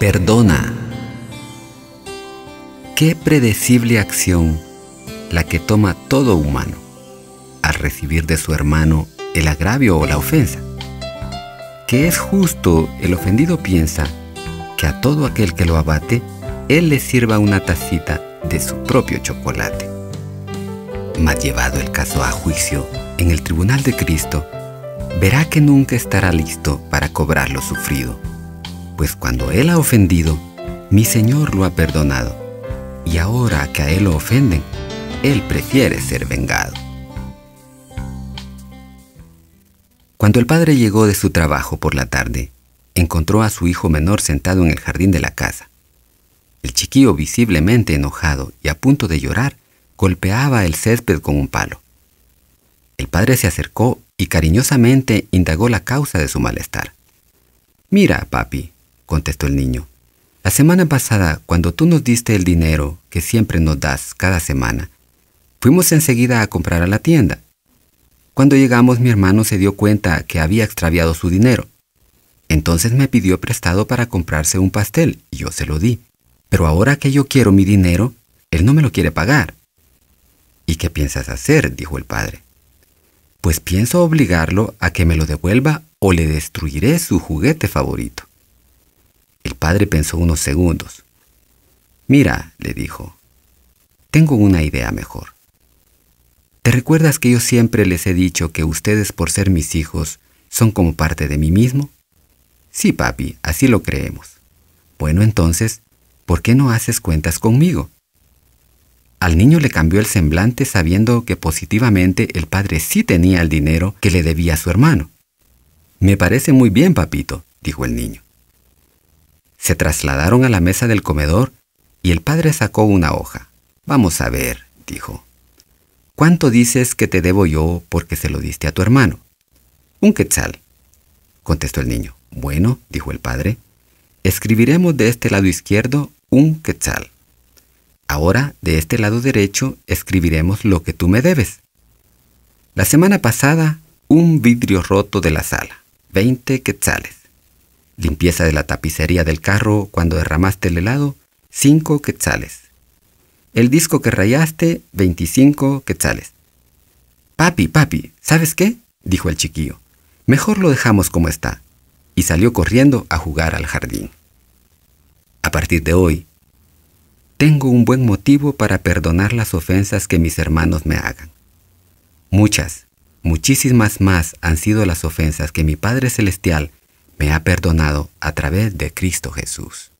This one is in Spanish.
Perdona. Qué predecible acción la que toma todo humano al recibir de su hermano el agravio o la ofensa. Que es justo el ofendido piensa que a todo aquel que lo abate, él le sirva una tacita de su propio chocolate. Mas llevado el caso a juicio en el tribunal de Cristo, verá que nunca estará listo para cobrar lo sufrido pues cuando Él ha ofendido, mi Señor lo ha perdonado, y ahora que a Él lo ofenden, Él prefiere ser vengado. Cuando el padre llegó de su trabajo por la tarde, encontró a su hijo menor sentado en el jardín de la casa. El chiquillo, visiblemente enojado y a punto de llorar, golpeaba el césped con un palo. El padre se acercó y cariñosamente indagó la causa de su malestar. Mira, papi, contestó el niño. La semana pasada, cuando tú nos diste el dinero que siempre nos das cada semana, fuimos enseguida a comprar a la tienda. Cuando llegamos mi hermano se dio cuenta que había extraviado su dinero. Entonces me pidió prestado para comprarse un pastel y yo se lo di. Pero ahora que yo quiero mi dinero, él no me lo quiere pagar. ¿Y qué piensas hacer? dijo el padre. Pues pienso obligarlo a que me lo devuelva o le destruiré su juguete favorito. El padre pensó unos segundos. Mira, le dijo, tengo una idea mejor. ¿Te recuerdas que yo siempre les he dicho que ustedes por ser mis hijos son como parte de mí mismo? Sí, papi, así lo creemos. Bueno, entonces, ¿por qué no haces cuentas conmigo? Al niño le cambió el semblante sabiendo que positivamente el padre sí tenía el dinero que le debía a su hermano. Me parece muy bien, papito, dijo el niño. Se trasladaron a la mesa del comedor y el padre sacó una hoja. Vamos a ver, dijo. ¿Cuánto dices que te debo yo porque se lo diste a tu hermano? Un quetzal, contestó el niño. Bueno, dijo el padre, escribiremos de este lado izquierdo un quetzal. Ahora, de este lado derecho, escribiremos lo que tú me debes. La semana pasada, un vidrio roto de la sala, 20 quetzales. Limpieza de la tapicería del carro cuando derramaste el helado, 5 quetzales. El disco que rayaste, 25 quetzales. Papi, papi, ¿sabes qué? dijo el chiquillo. Mejor lo dejamos como está. Y salió corriendo a jugar al jardín. A partir de hoy, tengo un buen motivo para perdonar las ofensas que mis hermanos me hagan. Muchas, muchísimas más han sido las ofensas que mi Padre Celestial me ha perdonado a través de Cristo Jesús.